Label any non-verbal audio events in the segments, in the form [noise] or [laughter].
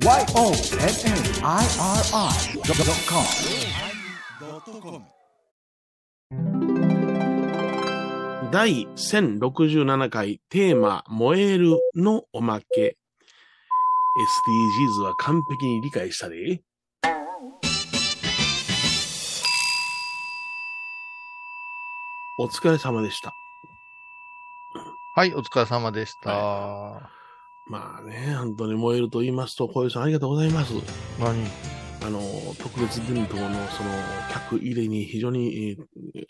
YONNIRI.com 第1067回テーマ「燃える」のおまけ SDGs は完璧に理解したで。お疲れ様でした。はい、お疲れ様でした。まあね、本当に燃えると言いますと、小遊さんありがとうございます。何？あの、特別伝統のその客入れに非常に、えー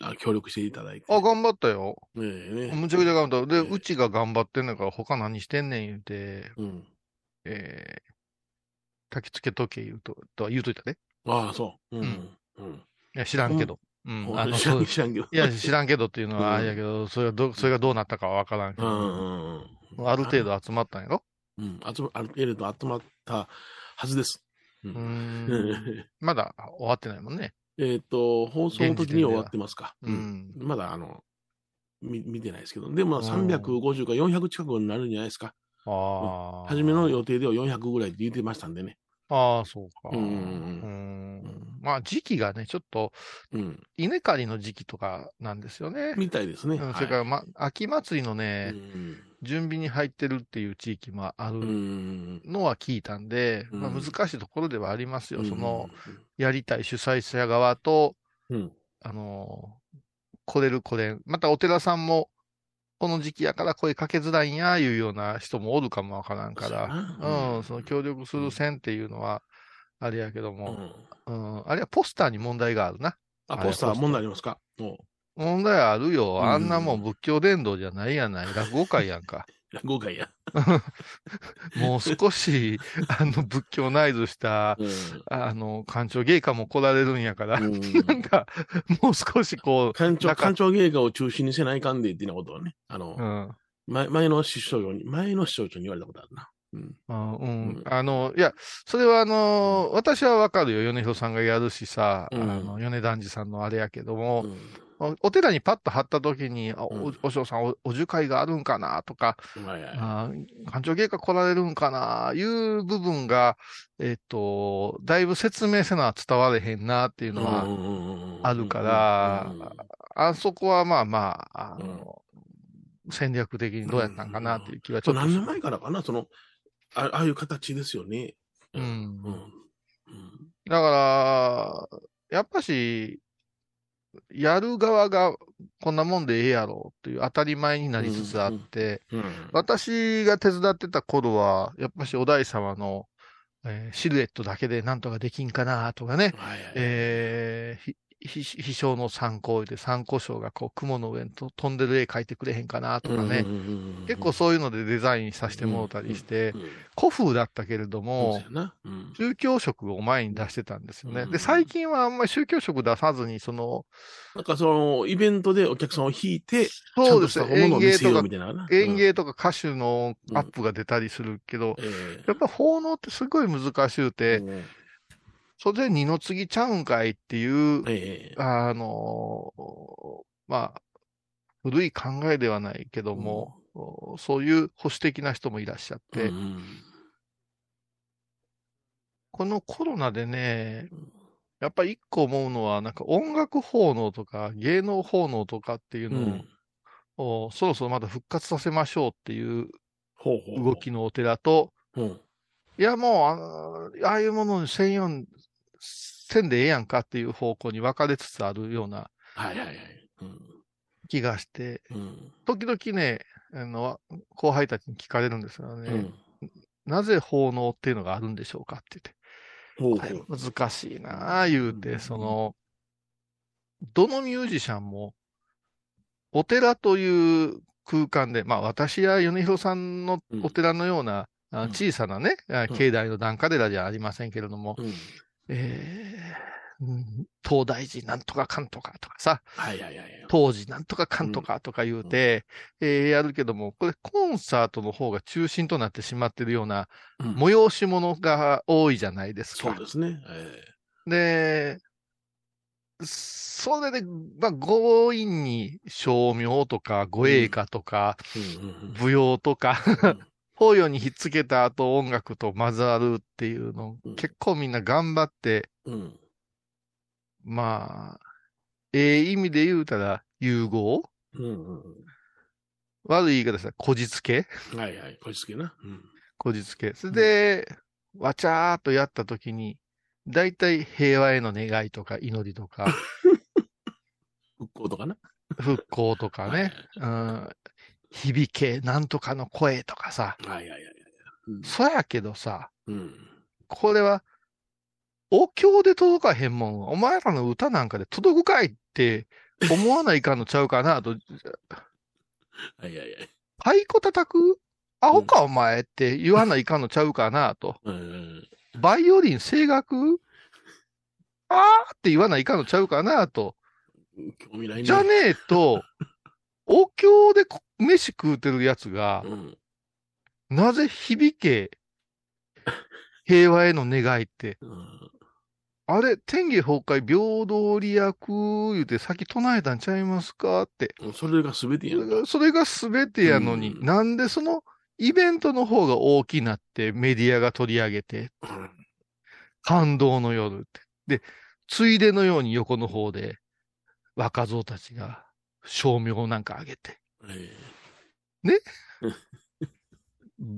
あ協力していただいて。あ、頑張ったよ。ねえね。むちゃくちゃ頑張った。で、ええうちが頑張ってんだから他何してんねん言うて、うん。えー、焚き付けとけ言うと、とは言うといたね。ああ、そう。うん。うんうん。いや、知らんけど。うん。あの、知ら知らんけど。いや、知らんけどっていうのうんはあれやけど、それがど、それがどうなったかはわからんけど、うんうんうん。ある程度集まったんやろ？うん。集ま、ある程度集まったはずです。うん。まだ終わってないもんね。えっと、放送の時には終わってますか。う。ん。まだ、あの、み見てないですけど。でも、うん350か400近くになるんじゃないですか。ああ。初めの予定では400ぐらいって言ってましたんでね。ああ、そうか。うんまあ、時期がね、ちょっと、うん。稲刈りの時期とかなんですよね。みたいですね。うんそれから、ま、秋祭りのはねい、うん準備に入ってるっていう地域もあうるん。のは聞いたんで、うん。まあ、難しいところではありますよ。うん。その、、やりたい主催者側と、うん。あのー来れる来れん。またお寺さんも、この時期やから声かけづらいんや、いうような人もおるかもわからんから、な。うん、その協力する線っていうのは、あれやけどうも、ん。うん、あれはポスターに問題があるな。あ、はいポスター。問題ありますか？お問題あるよ。あんなもうんん仏教伝道じゃないやない。落語会やんか。[laughs] 落語会や。[laughs] もう少し、あの、仏教内図した、うんあの、官庁芸家も来られるんやから、うん [laughs] なんか、もう少しこ官庁、なんか官庁芸家を中心にせないかんでってなことはね、あの、う、うん。前前の師匠に、前の師匠長に言われたことあるな。うん。あうんうんあの、いや、それはあの、私はわかるよ。米広さんがやるしさ、うんあの、米團次さんのあれやけども、うんおお寺にパッと貼った時に、あうん。お、お嬢さんお、お樹会があるんかなとか、はいはい。あ官庁芸家来られるんかないう部分が、えっと、だいぶ説明せな伝われへんなっていうのは、あるからあそこはまあまあ、あの、戦略的にどうやったんかなっていう気はちょっとし何年前からかな、その、あああいう形ですよね。うん。うん。だから、やっぱし、やる側がこんなもんでええやろっていう当たり前になりつつあって、うん。私が手伝ってた頃は、やっぱしお大様の、えーシルエットだけでなんとかできんかなとかね、はいはい。えー飛翔の参考で参考賞がこう雲の上にと飛んでる絵描いてくれへんかなとかね、結構そういうのでデザインさせてもらったりして、古風だったけれども。宗教色を前に出してたんですよね。うん。で、最近はあんまり宗教色出さずに、その、なんかその、イベントでお客さんを引いて、そうです。ね、演芸とか。演芸とか歌手のアップが出たりするけど、やっぱ奉納ってすごい難しゅうえて、うんそれで二の次ちゃうんかいっていう、ええあのーまあ、古い考えではないけども、そういう保守的な人もいらっしゃって、うんこのコロナでねうん、やっぱり一個思うのは、なんか音楽奉納とか芸能奉納とかっていううのん。を、おそろそろまだ復活させましょうっていうほうほうほう。動きのお寺と、うん。いやもうあの、ああいうものに専用にせんでええやんかっていう方向に分かれつつあるようなはいはいはい。うん。気がして、うん。時々ね、あの、後輩たちに聞かれるんですよね。うん。なぜ奉納っていうのがあるんでしょうかって言って。ほうほう。これ難しいなあ言うて、その、どのミュージシャンも、お寺という空間で、まあ私や米広さんのお寺のような、小さなね、あうん。境内の檀家寺じゃありませんけれども、うんえーうん東大寺なんとかかんとかとかさ、はいはいはい。当時なんとかかんとかとか言うて、えーやるけども、これコンサートの方が中心となってしまってるようなうん。催し物が多いじゃないですか。そうですね。えで、それで、まあ、強引に照明とか護衛歌とか、えうんうんうん。舞踊とか、法要にひっつけた後音楽と混ざるっていうの、うん結構みんな頑張って、うん。まあ、ええ意味で言うたら融合？うんうん悪い言い方したらこじつけ？うん。はいはい。こじつけな。うん。こじつけ。それで、わちゃーっとやったときに、大体平和への願いとか祈りとか、[laughs] 復興とかな。復興とかね、うん、響け、なんとかの声とかさ、はいはいはいはい。うんそやけどさ、うん。これは、お経で届かへんもん。お前らの歌なんかで届くかいって思わないかんのちゃうかなと。はいはいはい。太鼓叩く？アホかお前って言わないかんのちゃうかなと。うんうんバイオリン声楽？あーって言わないかんのちゃうかなと。うん。興味ないね。じゃねえと、お経でこ飯食うてるやつがう、ん。なぜ響け、平和への願いって、うん。あれ、天下崩壊、平等利益、言うて先唱えたんちゃいますか？って。それが全てやんか。それが全てやのに、うんなんでそのイベントの方が大きなってメディアが取り上げて、うん感動の夜って。で、ついでのように横の方で若造たちが照明なんか上げて、え [laughs]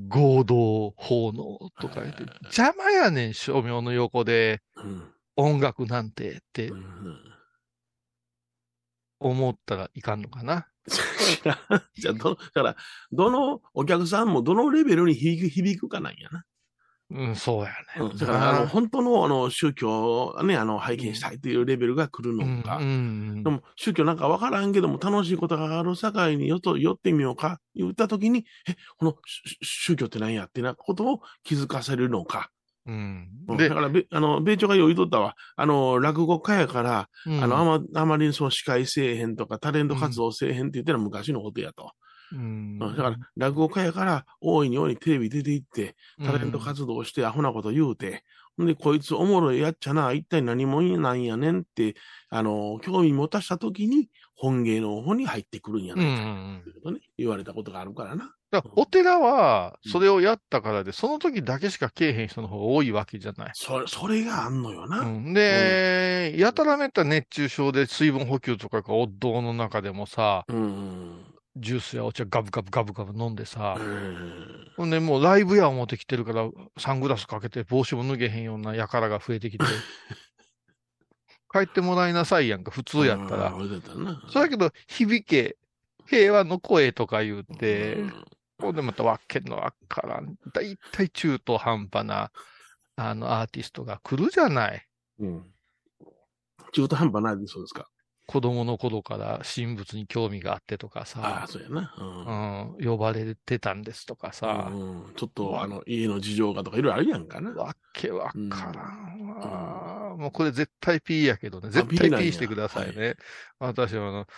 合同奉納とか言って、邪魔やねん、照明の横で。音楽なんてって思ったらいかんのかな？[laughs] じゃあ、ど、だから、どのお客さんもどのレベルに響く響くかなんやな。うん、そうやね。うんだから、あの、本当の、あの、宗教をね、あの、拝見したいっていうレベルが来るのか。うんうんでも、宗教なんかわからんけども、楽しいことがあるさかいによと寄ってみようか、言ったときに、え、このし宗教って何やってなことを気づかせるのか。うんだ、から、べあの、米朝が言いとったわ。あの、落語家やから、うんあの、あま、あまりにその司会せえへんとか、タレント活動せえへんって言ってのは昔のことやと。うん。うん。だから、落語家やから、大いに大いにテレビ出て行って、タレント活動してアホなこと言うて、ほんで、こいつおもろいやっちゃな、一体何者なんやねんって、あの、興味持たしたときに、本芸の方に入ってくるんやうんうないか、ん。ということね、言われたことがあるからな。だからお寺は、それをやったからで、その時だけしかけえへん人の方が多いわけじゃない。それ、それがあんのよな。うん、で、やたらめった熱中症で水分補給とかがお堂の中でもさ、うん。うん。ジュースやお茶ガブガブガブガブ飲んでさ、うんほんでもうライブや思ってきてるから、サングラスかけて帽子も脱げへんような輩が増えてきて、[laughs] 帰ってもらいなさいやんか、普通やったら。うんそうやけど、響け、平和の声とか言うて、うんほんでまたわけのわからん、だいたい中途半端な、あの、アーティストが来るじゃない。うん。中途半端ないでそうですか？子供の頃から神仏に興味があってとかああ、さ、そうやな。うんうん、呼ばれてたんですとかさ、うんちょっと、あの、家の事情がとかいろいろあるやんかな。わけわからんわ、もうこれ絶対 P やけどね。絶対 P してくださいね。私はあの、[laughs]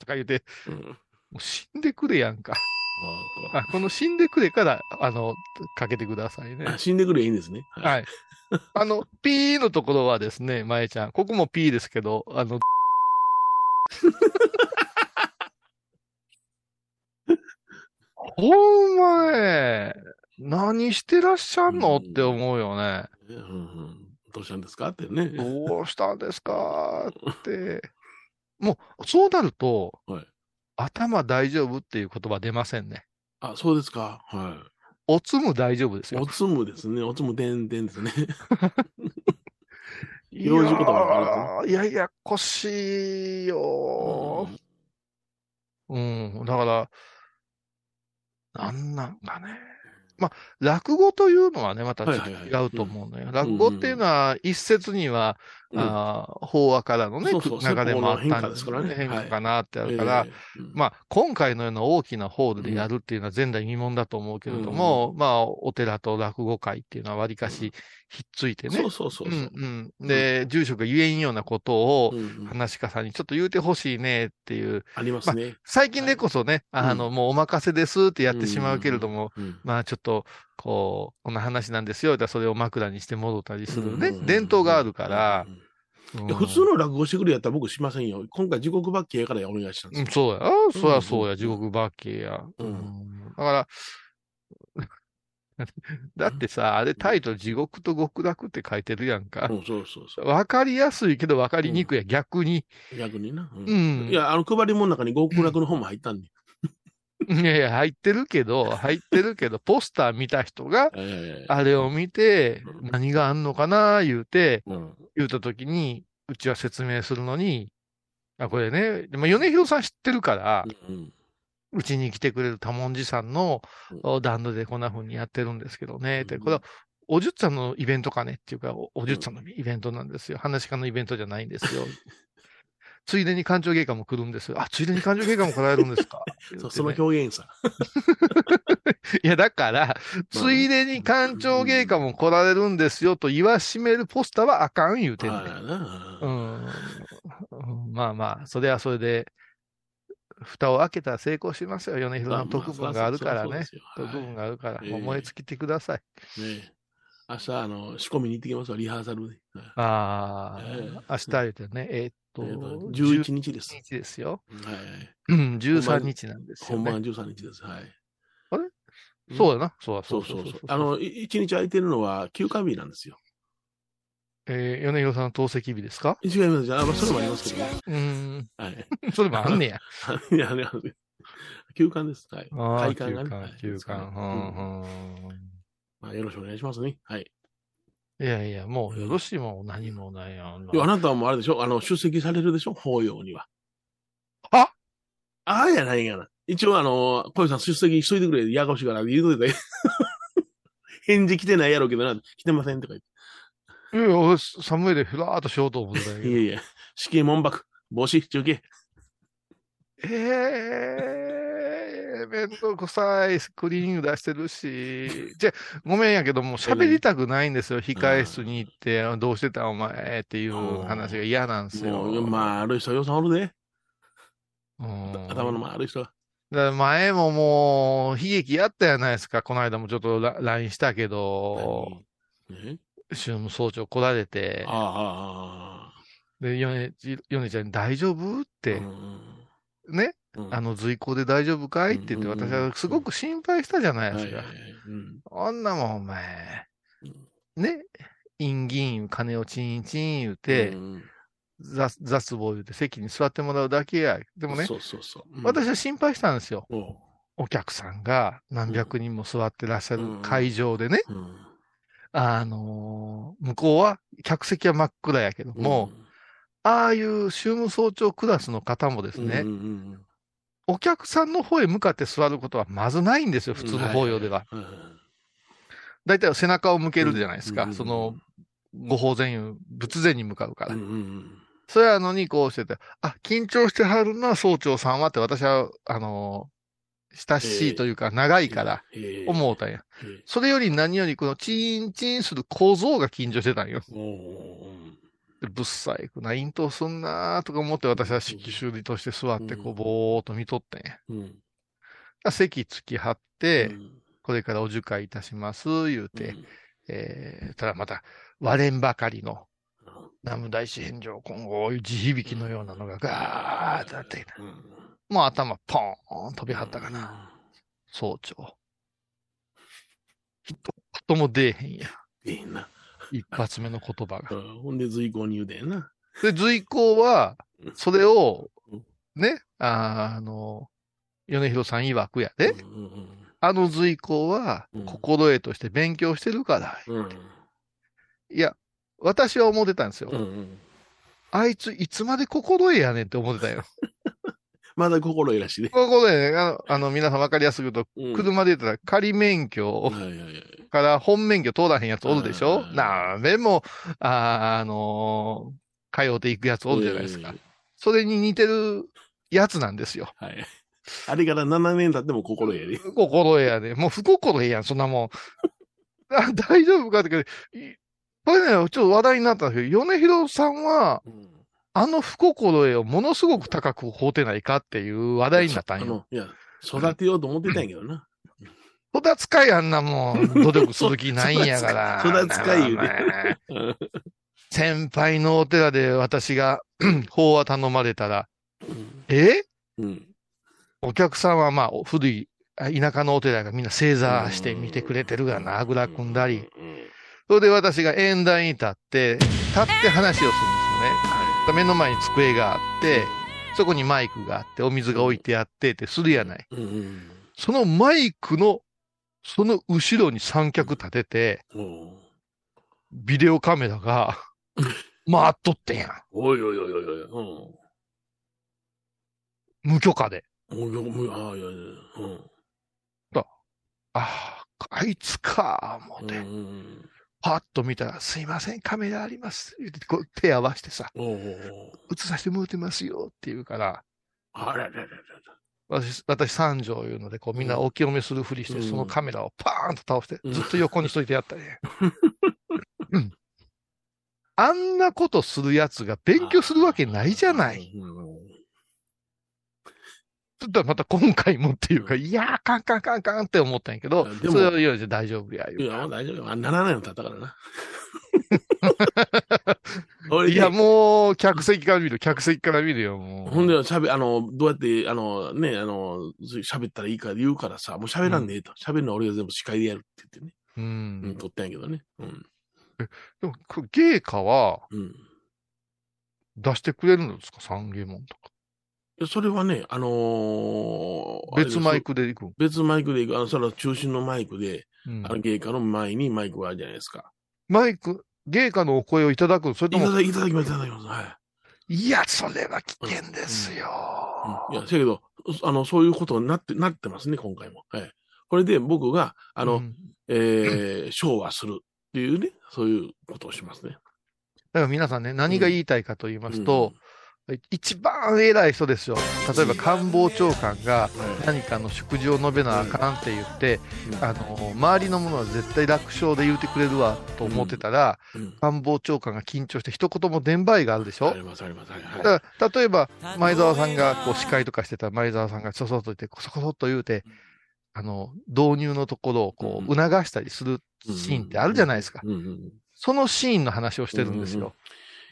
とか言うて、うん。もう死んでくれやんか。ああ、この死んでくれから、あの、かけてくださいね。あ死んでくれいいんですね。い。はい。あの、P のところはですね、まえちゃん、ここも P ですけど、あの、ほんまね、何してらっしゃんの？って思うよね。どうしたんですか？ってね。どうしたんですか？って。もう、そうなると、はい頭大丈夫っていう言葉出ませんね。あ、そうですか？はおつむ大丈夫ですい。よお。つむですね。おつむでんでんですね。[laughs] 幼児言葉があいやいややこしいよ。うん、だから、なんなんかね。まあ、落語というのはね、またはいはいはい違うと思うのよ。落語っていうのは、一説には、うんあー法話からのね、そうそう流れもあったんですからね。変化かなってあるから、まあ、今回のような大きなホールでやるっていうのは前代未聞だと思うけれども、まあ、お寺と落語会っていうのはわりかしひっついてね。そうそうそうんうん。で、住職が言えんようなことを、話し家さんにちょっと言うてほしいねっていう、ありますね。最近でこそね、あの、もうお任せですってやってしまうけれども、うん、まあちょっと、こう、こんな話なんですよ、だそれを枕にして戻ったりするね、うん伝統があるから、、いや普通の落語してくれやったら僕しませんよ。今回地獄罰ゲやからお願いしたんです。そうや。あそりゃそうや、うん地獄バッケーや。うんうんだから、[laughs] だってさ、あれタイトル地獄と極楽って書いてるやんかう。ん、そうそうそう。わかりやすいけどわかりにくいや、逆に。逆にな。うんうん。いや、あの配り物の中に極楽の本も入ったんで。いやいや、入ってるけど、[laughs] 入ってるけど、ポスター見た人が、ええあれを見て、うん何があんのかな、言うて、うん。言うたときに、うちは説明するのに、あ、これね、でも米広さん知ってるから、うちに来てくれる多文字さんの段取りでこんな風にやってるんですけどね、って、うんこれは、おじゅっさんのイベントかねっていうか、おおじゅっさんのイベントなんですよ。話し家のイベントじゃないんですよ。[laughs] ついでに館長芸家も来るんですよ。あ、ついでに館長芸家も来られるんですか [laughs] そうその表現さ。[laughs] いや、だから、ついでに館長芸家も来られるんですよと言わしめるポスターはあかん言うてんねんまあまあ、それはそれで、蓋を開けたら成功しますよ。米広さんの特分があるからね。特分があるから、ええもう燃え尽きてください。ねえ明日、あの、仕込みに行ってきますわ、リハーサルで。はいああ、ええ明日言うてね、えーっと、えーと11日です。11日ですよ。はい。うん、13日なんですよ、ね。本番13日です。はい。そうだな。そうだ、そそううそううそうう。そそう。あの、い一日空いてるのは休館日なんですよ。えー、米広さんの透析日ですか？違います。あ、まあ、それもありますけどね。うーん、はい。[laughs] それもあんねや。[laughs] いや、休館です。はい。ああ、会休館休館。まあ、よろしくお願いしますね。はい。いやいや、もうよろしいもん何もないやん。いやあなたはもうあれでしょ？あの、出席されるでしょ？法要には。あ？ああやないがな。一応あの、小遊さん出席しといてくれ。やがほしいから言うといて。[laughs] 返事来てないやろうけどな。来てませんとか言って。いやいや、俺、寒いでふらーっとしようと思ってた。いやいや、死刑門幕、帽子、中継。ええー、めんどくさい。スクリーニング出してるし。じゃ、ごめんやけども、[laughs] 喋りたくないんですよ。控え室に行って、どうしてたお前っていう話が嫌なんですよ。もう、まあ、ある人、予算おるで。うん頭の回る人が。だ前ももう、悲劇やったやないですか。この間もちょっとラ LINE したけど、え？宗務総長来られてあ、あ、ああ、で、ヨネちゃんに大丈夫？って、うんね、うんあの随行で大丈夫かい？って言って、うんうんうん。私はすごく心配したじゃないですか。あんなもん、お前、ね、院議員、金をチンチン言うて、うん雑雑棒言うて席に座ってもらうだけや。でもね、そうそうそう。うん。私は心配したんですよ。お客さんが何百人も座ってらっしゃうんる会場でね、うん。あのー向こうは、客席は真っ暗やけども、ああいう宗務総長クラスの方もですね、うんうんうんお客さんの方へ向かって座ることはまずないんですよ、普通の法要では。。いいいだいたい背中を向けるじゃないですか。うんその、ご法前遊、仏前に向かうから。うんうんそれやのにこうしてて、あ、緊張してはるな、総長さんはって私は、あのー親しいというか長いからええ思うたんや。ええそれより何よりこのチーンチーンする構造が緊張してたんよ。ぶっさいくな、イントすんなーとか思って私は式修理として座ってこうぼーっと見とってんや。うん。席つきはって、うん。これからお受会いたします、言うて、うん。えー、ただまた割れんばかりの南無大師返上今後地響きのようなのがガーッとあって、うん。もう頭ポーン飛びはったかな、総長。一言も出えへんや。ええな。一発目の言葉が。うんほんで随行に言うでんな。で、随行は、それをうん、ね、あーあの、米広さん曰くやで、うんうんあの随行はうん、心得として勉強してるから。うんいや、私は思ってたんですよ。うんうんあいつ、いつまで心得やねんって思ってたよ。[laughs] まだ心得らしいね。心得ね、あの、あの皆さん分かりやすく言うと、うん車で言ったら仮免許はいはいはい。から本免許通らへんやつおるでしょ？うんなべも、あーあのー通っていくやつおるじゃないですか。えそれに似てるやつなんですよ。えはい。あれから7年経っても心得やで。[laughs] 心得やで。もう不心得やん、そんなもん。[laughs] あ大丈夫かって言うけどいこれね、ちょっと話題になったんですけど、米広さんは、あの不心得をものすごく高く放ってないかっていう話題になったんよ。いや、育てようと思ってたんやけどな。育つかいあんなもん、努力する気ないんやから。[laughs] 育つかい言うてなあお前うん先輩のお寺で私が [clears throat] 法話頼まれたら、うん。え？うん。お客さんはまあ、古い、あ田舎のお寺がみんな正座して見てくれてるがな、あぐら組んだり。うん。それで私が縁台に立って、立って話をするんですよね。は目の前に机があって、そこにマイクがあって、お水が置いてあってってするやない。い。うん。そのマイクの、その後ろに三脚立てて、うん。ビデオカメラが [laughs] 回っとってんやん。おいおいおいおいおい。うん。無許可で。ああ、いやいや、うん。ああ、あいつか、思うって、ん。パッと見たら、すいません、カメラあります。言ってこう手合わせてさ。映させてもらってますよって言うから、あららら。私、私三条いうので、こうみんなお清めするふりして、うんそのカメラをパーンと倒して、うんずっと横にしといてやったね。[laughs] うんあんなことするやつが勉強するわけないじゃない。うん。ちょっとまた今回もっていうか、いやー、カンカンカンカンって思ったんやけどで、もそれは言うて大丈夫や、い言うや、大丈夫よ。あ7年経ったからな。[laughs] 俺いや、もう、客席から見る、客席から見るよ、もう。ほんで、しゃべ、あの、どうやって、あの、ね、あの、喋ったらいいか言うからさ、もう喋らんでええと。喋るのは俺が全部司会でやるって言ってね。ううん、ん。撮ったんやけどね。うん。でも、これ芸家はうん。出してくれるんですか？三芸門とか。でそれはね、あのー別マイク。クで行くん。別マイクで行く、あの、その中心のマイクで、うんあの、芸家の前にマイクがあるじゃないですか。マイク、芸家のお声をいただくそれとも、いただいただきます、いただきます。はい。いや、それは危険ですよ。うんいや、せやけど、あの、そういうことになって、なってますね、今回も。はい。これで僕が、あの、うんえー、昭和するっていうね、そういうことをしますね。だから皆さんね、何が言いたいかと言いますと、一番偉い人ですよ。例えば官房長官が何かの祝辞を述べなあかんって言って、うん。あの、周りのものは絶対楽勝で言うてくれるわと思ってたら、うん。官房長官が緊張して一言も伝売があるでしょ？だから、例えば、前澤さんがこう司会とかしてたら前澤さんがそそっと言って、こそこそっと言うて、あの、導入のところをこう、うん。促したりするシーンってあるじゃないですか。そのシーンの話をしてるんですよ。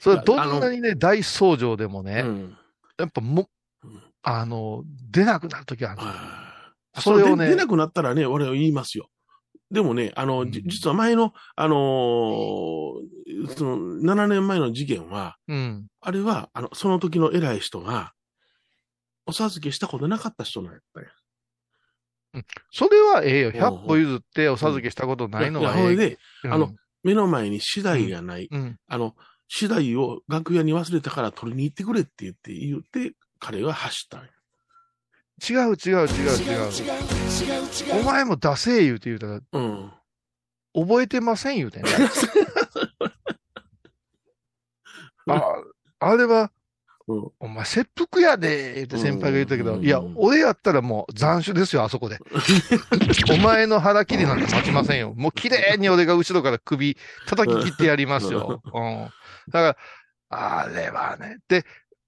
それどんなにね、大僧正でもね、うんやっぱもうん、あの、出なくなるときはあるんですよ。はいそれをね出出なくなったらね、俺は言いますよ。でもね、あの、じうん実は前の、あのーその、7年前の事件は、うん。あれは、あの、その時の偉い人が、お授けしたことなかった人なんやったんや。それはええよ。うん100歩譲ってお授けしたことないのはいええ。うんあの、目の前に次第がない。うん。あの、次第を楽屋に忘れたから取りに行ってくれって言って、言って、彼が走ったんや。違う違う違う違う。お前も出せ言うて言うたら、うん。覚えてません言うてね。[laughs] あ、あれは、うん。お前切腹やで、言って先輩が言ったけど、うんいや、俺やったらもう残首ですよ、あそこで。[laughs] お前の腹切りなんて待ちませんよ。もう綺麗に俺が後ろから首叩き切ってやりますよ。うん。だから、あれはね、で、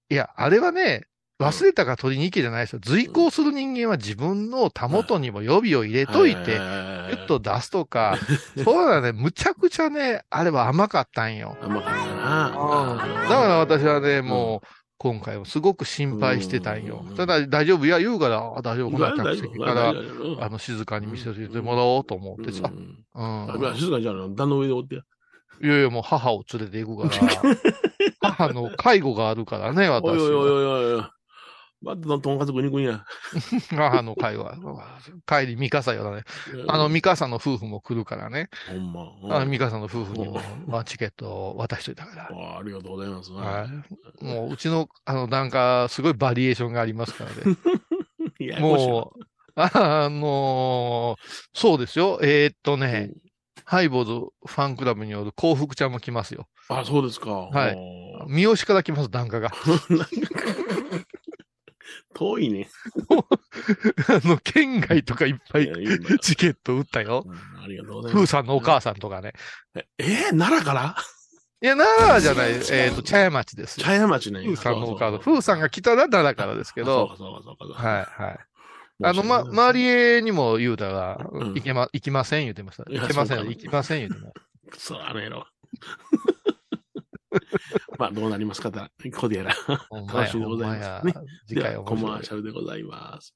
いや、あれはね、忘れたから取りに行けじゃないですよ。随行する人間は自分のたもとにも予備を入れといて、ギギュッと出すとか、そうだね、むちゃくちゃね、あれは甘かったんよ。甘かったうんな。だから私はね、もう、今回はすごく心配してたんようん。ただ、大丈夫？いや、言うから、あ大丈夫、こんな客席から、あの、静かに見せてもらおうと思ってさう。んうん。静かにじゃあ、段の？上でおってや。いやいや、もう母を連れて行くから、[laughs] 母の介護があるからね、私おいおいおいは。おいまたとんかつ食いに行くんや。母の介護は。帰り、ミカサよだね。あの、ミカサの夫婦も来るからね。ほんま。あの、ミカサの夫婦にも、まあ、チケットを渡しといたから。あありがとうございます。はい。もう、うちの、あの、なんか、すごいバリエーションがありますからね。[laughs] ももう、あのそうですよ。えーっとうね、ハイボーズファンクラブによる幸福ちゃんも来ますよ。あ、そうですか。はい。三好から来ます、檀家が。[laughs] 遠いね。[laughs] あの、県外とかいっぱいチケット売ったよ。うんありがとうございます。風さんのお母さんとかね。えー、奈良から？いや、奈良じゃない、えーっと、茶屋町ですよ。茶屋町ね。風さんのお母さん。そうそう風さんが来たら奈良からですけど、そうかそうかそうか。はい、はい。あの、ま、周りへにも言うたら、うん行けま、行きません言うてました。行けません、行きません言うてまくそ、あの野郎。[laughs] まあ、どうなりますかた、ここでやら。楽しみでございますね。次回はコマーシャルでございます。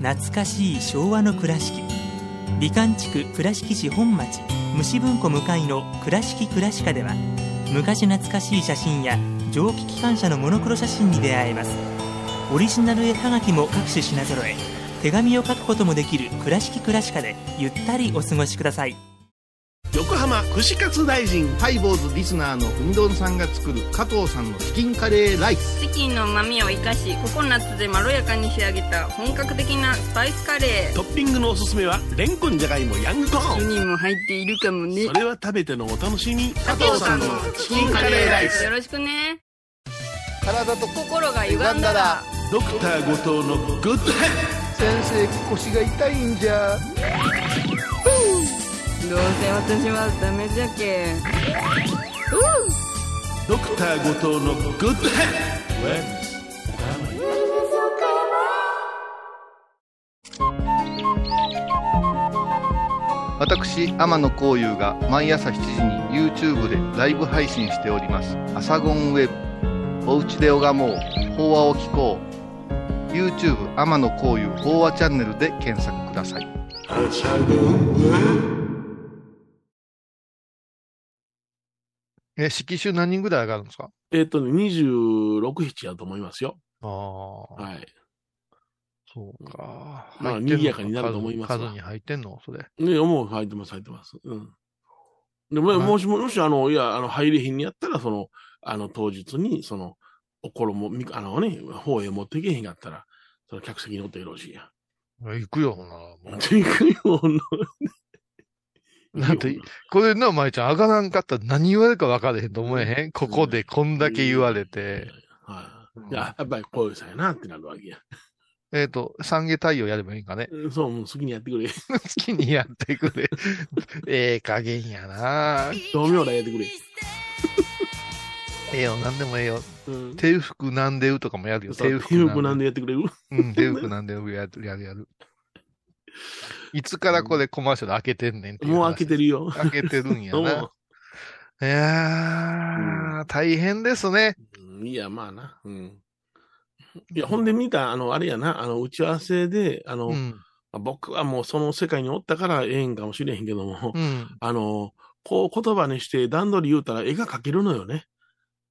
懐かしい昭和の倉敷。美観地区倉敷市本町。虫文庫向かいの「倉敷倉歯科」では昔懐かしい写真や蒸気機関車のモノクロ写真に出会えます。オリジナル絵はがきも各種品揃え手紙を書くこともできる「倉敷倉歯科」でゆったりお過ごしください。横浜串カツ大臣。ハイボーズリスナーのうみどんさんが作る加藤さんのチキンカレーライス。チキンの旨味を生かしココナッツでまろやかに仕上げた本格的なスパイスカレー。トッピングのおすすめは、レンコンじゃがいもヤングコーン。酢にも入っているかもね。それは食べてのお楽しみ。加藤さんのチキンカレーライス。よろしくね。体と心が歪んだら。ドクター後藤のグッドヘッ先生腰が痛いんじゃどうせ私はダメじゃけドクター後藤のグッドヘッ私、天野幸雄が毎朝7時に YouTube でライブ配信しております。アサゴンウェブ。おうちで拝もう。法話を聞こう。YouTube 天野幸雄法話チャンネルで検索ください。え、式集何人ぐらい上がるんですか？えっとね、26、7やと思いますよ。ああ、はい。そうか。まあ賑やかになると思いますわ数数に入ってんの？それ。ね、もう入ってます、入ってます。うん。でも、はいもしも、もし、あの、いや、あの、入れへんにやったら、その、あの、当日に、その、お衣、みあのね、方へ持っていけへんかったら、その客席に乗ってよろしいや。行くよ、ほな。もう [laughs] 行くような。だって、これな、舞ちゃん、上がらんかったら何言われるか分からへんと思えへん、ここでこんだけ言われて。はい。いや、やっぱりこういうさやなってなるわけや。えっ、と、三下太陽やればいいんかね。うんそう、もう好きにやってくれ。[laughs] 好きにやってくれ。[laughs] ええ加減やな同名来やってくれ。ええよ、なんでもええよ。うん。手服なんでうとかもやるよ。手服なんでやってくれる？うん、手服なんでうやる、やる、やる。[laughs] いつからこれコマーシャル開けてんねんっていう話もう開けてるよ。開けてるんや [laughs] うな。いやー、大変ですね。んいや、まあな。うん。いや、ほんで見た、あの、あれやな、あの、打ち合わせで、あの、うん。まあ僕はもうその世界におったからええんかもしれへんけども、うん。あの、こう言葉にして段取り言うたら絵が描けるのよね。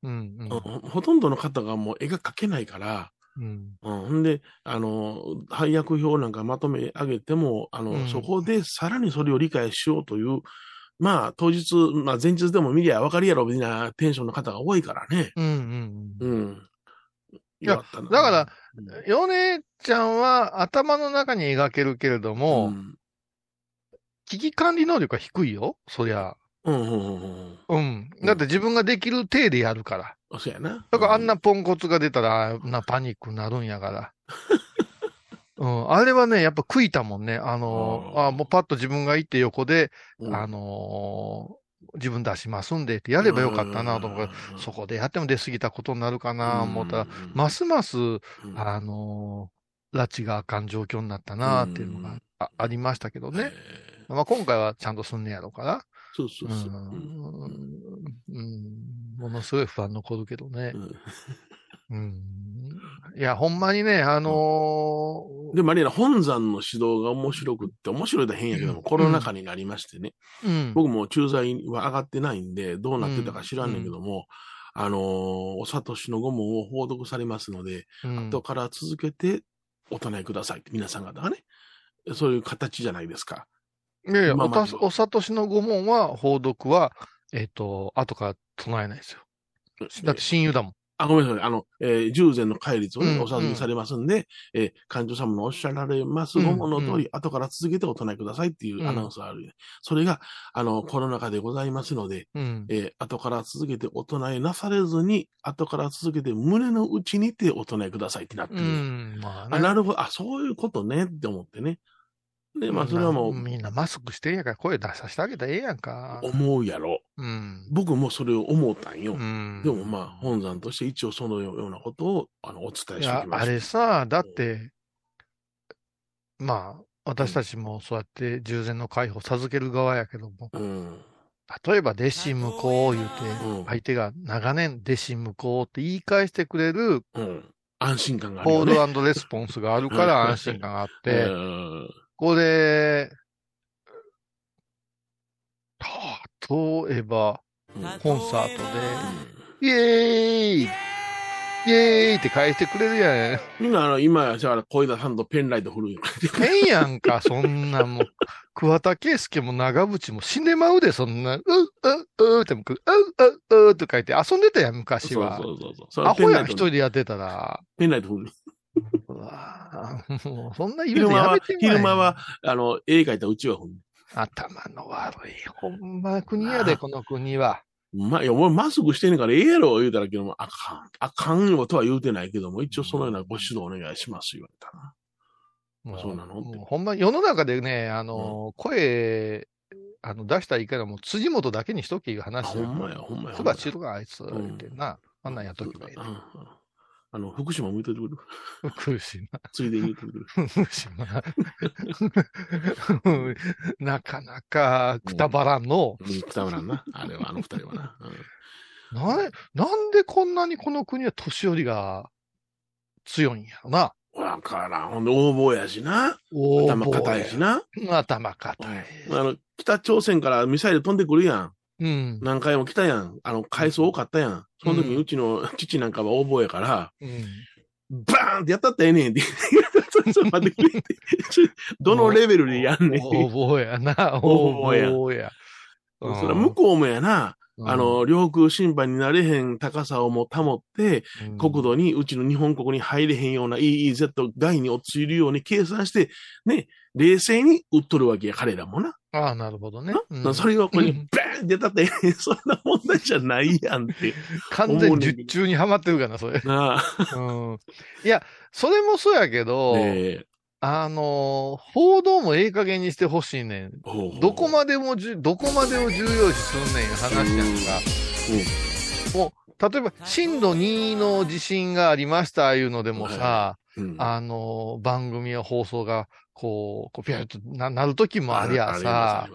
うん。うんうんほとんどの方がもう絵が描けないから、うん。うん、ほんで、あの、配役表なんかまとめ上げても、あの、うんそこでさらにそれを理解しようという、まあ、当日、まあ、前日でも見りゃ分かるやろ、みたいなテンションの方が多いからね。うん。うん。うん。いやだから、うんヨネちゃんは頭の中に描けるけれども、うん危機管理能力は低いよ、そりゃ。うん、うん、うんうん。うん。だって自分ができる体でやるから。あそうやな。だからあんなポンコツが出たら、あんなパニックになるんやから。[laughs] うん。あれはね、やっぱ食いたもんね。あのー、あもうパッと自分が行って横で、うん、あのー自分出しますんでってやればよかったなと思うから、そこでやっても出過ぎたことになるかな思ったら、、ますます、うん、あのー、拉致があかん状況になったなっていうのがあありましたけどね。えーまあ今回はちゃんとすんねやろうから。そうそううそう。うんん。うん。ものすごい不安残るけどねう。んうん。いや、ほんまにね、あのーでもあれやな、本山の指導が面白くって、面白いと変やけども、うんコロナ禍になりましてね、うん。僕も駐在は上がってないんで、どうなってたか知らんねんけども、あのーお諭しの御門を報読されますので、うん後から続けてお唱えくださいって、皆さん方がね、そういう形じゃないですか。いやいや、おたお諭しの御門は、報読は、えっ、と、後から唱えないですよ。だって親友だもん。あ、ごめんなさい。あの、えー従前の戒律をね、うんお授けされますんで、えー館長様のおっしゃられますうんごもの通り、う後から続けてお唱えくださいっていうアナウンスがある、ねそれが、あの、コロナ禍でございますので、うん。えー後から続けてお唱えなされずに、後から続けて胸の内にてお唱えくださいってなってうる。ん。まあね。あなるほど。あ、そういうことねって思ってね。で、まあ、それはもう、みんなマスクしてんやから声出させてあげたらええやんか。思うやろ。うん。僕もそれを思ったんよ。うん。でもまあ、本山として一応そのようなことを、あの、お伝えしておき、まあした。れさ、だって、まあ、私たちもそうやって従前の解放授ける側やけども、うん。例えば弟子向こう言ううんて、相手が長年弟子向こうって言い返してくれるうん。安心感があるね。ールレスポンスがあるから安心感があっうて、んこれ、例えば、コンサートで、イエーイイエーイって返してくれるやん。みんな、あの、今や、じゃあ、小枝さんとペンライト振るんよ。変やんか、そんなんもう。桑田佳祐も長渕も死んでまうで、そんな、う、う、うっても、う、う、うって書いて遊んでたやん、昔は。そうそうそうそう。アホやん、一人でやってたら。ペンライト振る。うわぁもう、そんなイベントやめて、昼間は、あの、絵描いたうちは振る。頭の悪い。ほんま国やで、この国は。まあ、いや、俺マスクしてんねんからええやろ、言うたらけども、あかん、あかんよとは言うてないけども、一応そのようなご指導お願いします、言われたな。もそうなの？もうほんま、世の中でね、あの、声、あの、出したらいいから、もう辻元だけにしとけいうあ、話ほんまや、ほんまや。つばしろがあいつ、ん言ってな。あんなんやっとけばいいうん。うんあの、福島向いといてくれる？苦しいな。ついでに言うてくれる。苦しいな。[laughs] なかなか、くたばらんの。うん、くたまらんな。あれは、あの二人はな。うんな、なんでこんなにこの国は年寄りが強いんやろな。わからん。ほんで、横暴やしな。お頭固いしな。頭固い。あの、北朝鮮からミサイル飛んでくるやん。うん。何回も来たやん。あの、回数多かったやん。その時にうちの [laughs] 父なんかは横暴やから、うん。バーンってやったったらええねんって。[laughs] ちょっと待ってくれって。[laughs] どのレベルでやんねん。応募やな。応応募や。それは向こうもやな。うんあの、領空侵犯になれへん高さをも保って、うん国土に、うちの日本国に入れへんような EEZ 外に陥るように計算して、ね、冷静に撃っとるわけや、彼らもな。ああ、なるほどね。うんなそれがここにう [laughs] んバーンってやったって、[laughs] そんな問題じゃないやんって。完全に術中にはまってるかな、それ。[laughs] なあ。うん。いや、それもそうやけど、ねあの、報道もええ加減にしてほしいねん。えどこまでもじゅ、どこまでを重要視すんねんいう話やんか。もう、例えば、震度2の地震がありましたいうのでもさ、うんあの、番組や放送が、こう、こうピャッとななる時もありゃさ、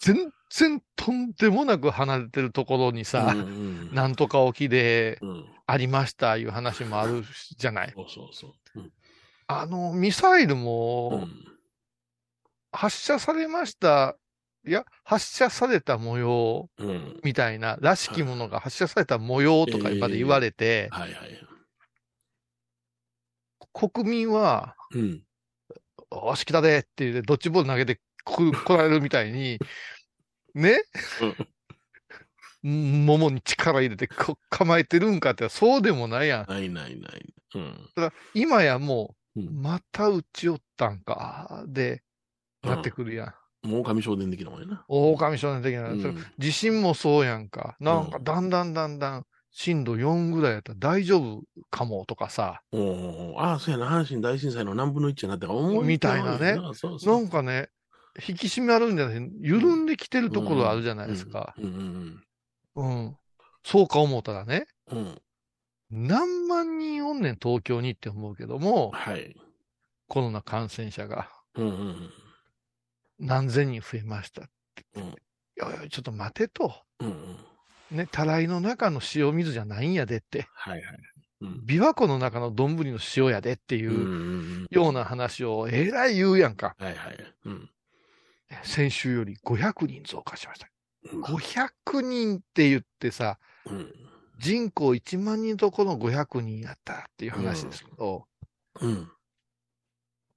全然とんでもなく離れてるところにさ、うんうんなんとか沖でありましたいう話もあるじゃない。そうそうそう。うんあの、ミサイルも発射されました、いや、発射された模様みたいな、らしきものが発射された模様とかまで言われて、はいはい。国民は、うん。おし来たでって言って、ドッジボール投げてこ来られるみたいに、[laughs] ね？桃に力入れてこ構えてるんかって、そうでもないやん。ないないない。うん。ただ今やもう、うんまた撃ち寄ったんか、で、なってくるやん。もう神少年的なもんやな。狼少年的な、うんそれ地震もそうやんか。なんか、うんだんだんだんだん、震度4ぐらいやったら大丈夫かもとかさ、ああ、そうやな。阪神大震災の何分の1になったか思みたいなねそうそうなんかね、引き締めあるんじゃない緩んできてるところあるじゃないですか。うん。そうか思ったらね、うん。うん。何万人おんねん、東京にって思うけども、はい。コロナ感染者がうんうん何千人増えましたってうん。いやいや、ちょっと待てと。うんうん。ね、たらいの中の塩水じゃないんやでって。はいはい。うん。琵琶湖の中の丼の塩やでっていう。ような話をえらい言うやんか。はいはい。うん。先週より500人増加しました。うん500人って言ってさ、うん。人口1万人のところの500人やったっていう話ですけど、うん。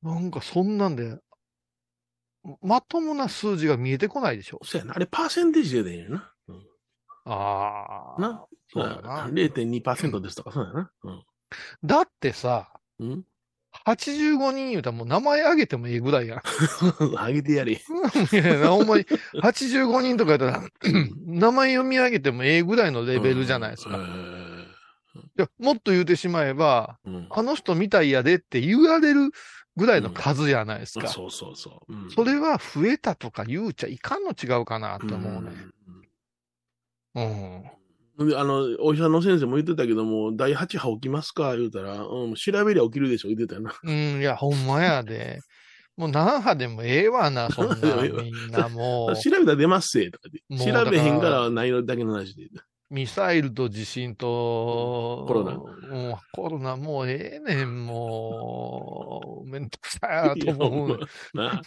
なんかそんなんで、まともな数字が見えてこないでしょ。そうやな。あれ、パーセンテージで出んやな。うん。ああ。な？そうだな。0.2%ですとか、そうやな。うん。だってさ、うん？85人言うたらもう名前挙げてもいいぐらいやん。[laughs] あげてやれ。[laughs] いやいや、ほんまに、85人とかやったら、[laughs] 名前読み上げてもええぐらいのレベルじゃないですか。いうんや、もっと言うてしまえば、うん。あの人みたいやでって言われるぐらいの数じゃないですか。そうそうそう。うんそれは増えたとか言うちゃいかんの違うかなって思うね。うん。であの、お医者の先生も言ってたけども、第8波起きますか言うたら、うん、調べりゃ起きるでしょ言ってたよな。うん、いや、ほんまやで。もう何波でもええわな、[laughs] そんな、みんなも調べたら出ますせ、とかで。調べへんからないのだけの話で。う、ミサイルと地震と、コロナもうコロナもうええねん、もう、めんどくさい [laughs] なと思う。な